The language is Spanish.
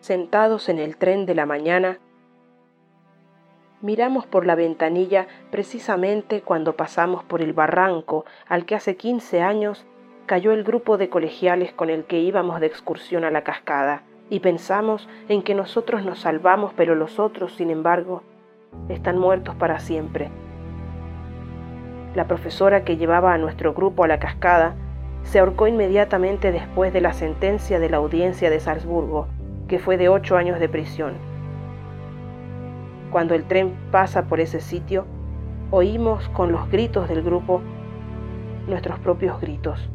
Sentados en el tren de la mañana, miramos por la ventanilla precisamente cuando pasamos por el barranco al que hace 15 años cayó el grupo de colegiales con el que íbamos de excursión a la cascada y pensamos en que nosotros nos salvamos, pero los otros, sin embargo, están muertos para siempre. La profesora que llevaba a nuestro grupo a la cascada se ahorcó inmediatamente después de la sentencia de la audiencia de Salzburgo, que fue de ocho años de prisión. Cuando el tren pasa por ese sitio, oímos con los gritos del grupo nuestros propios gritos.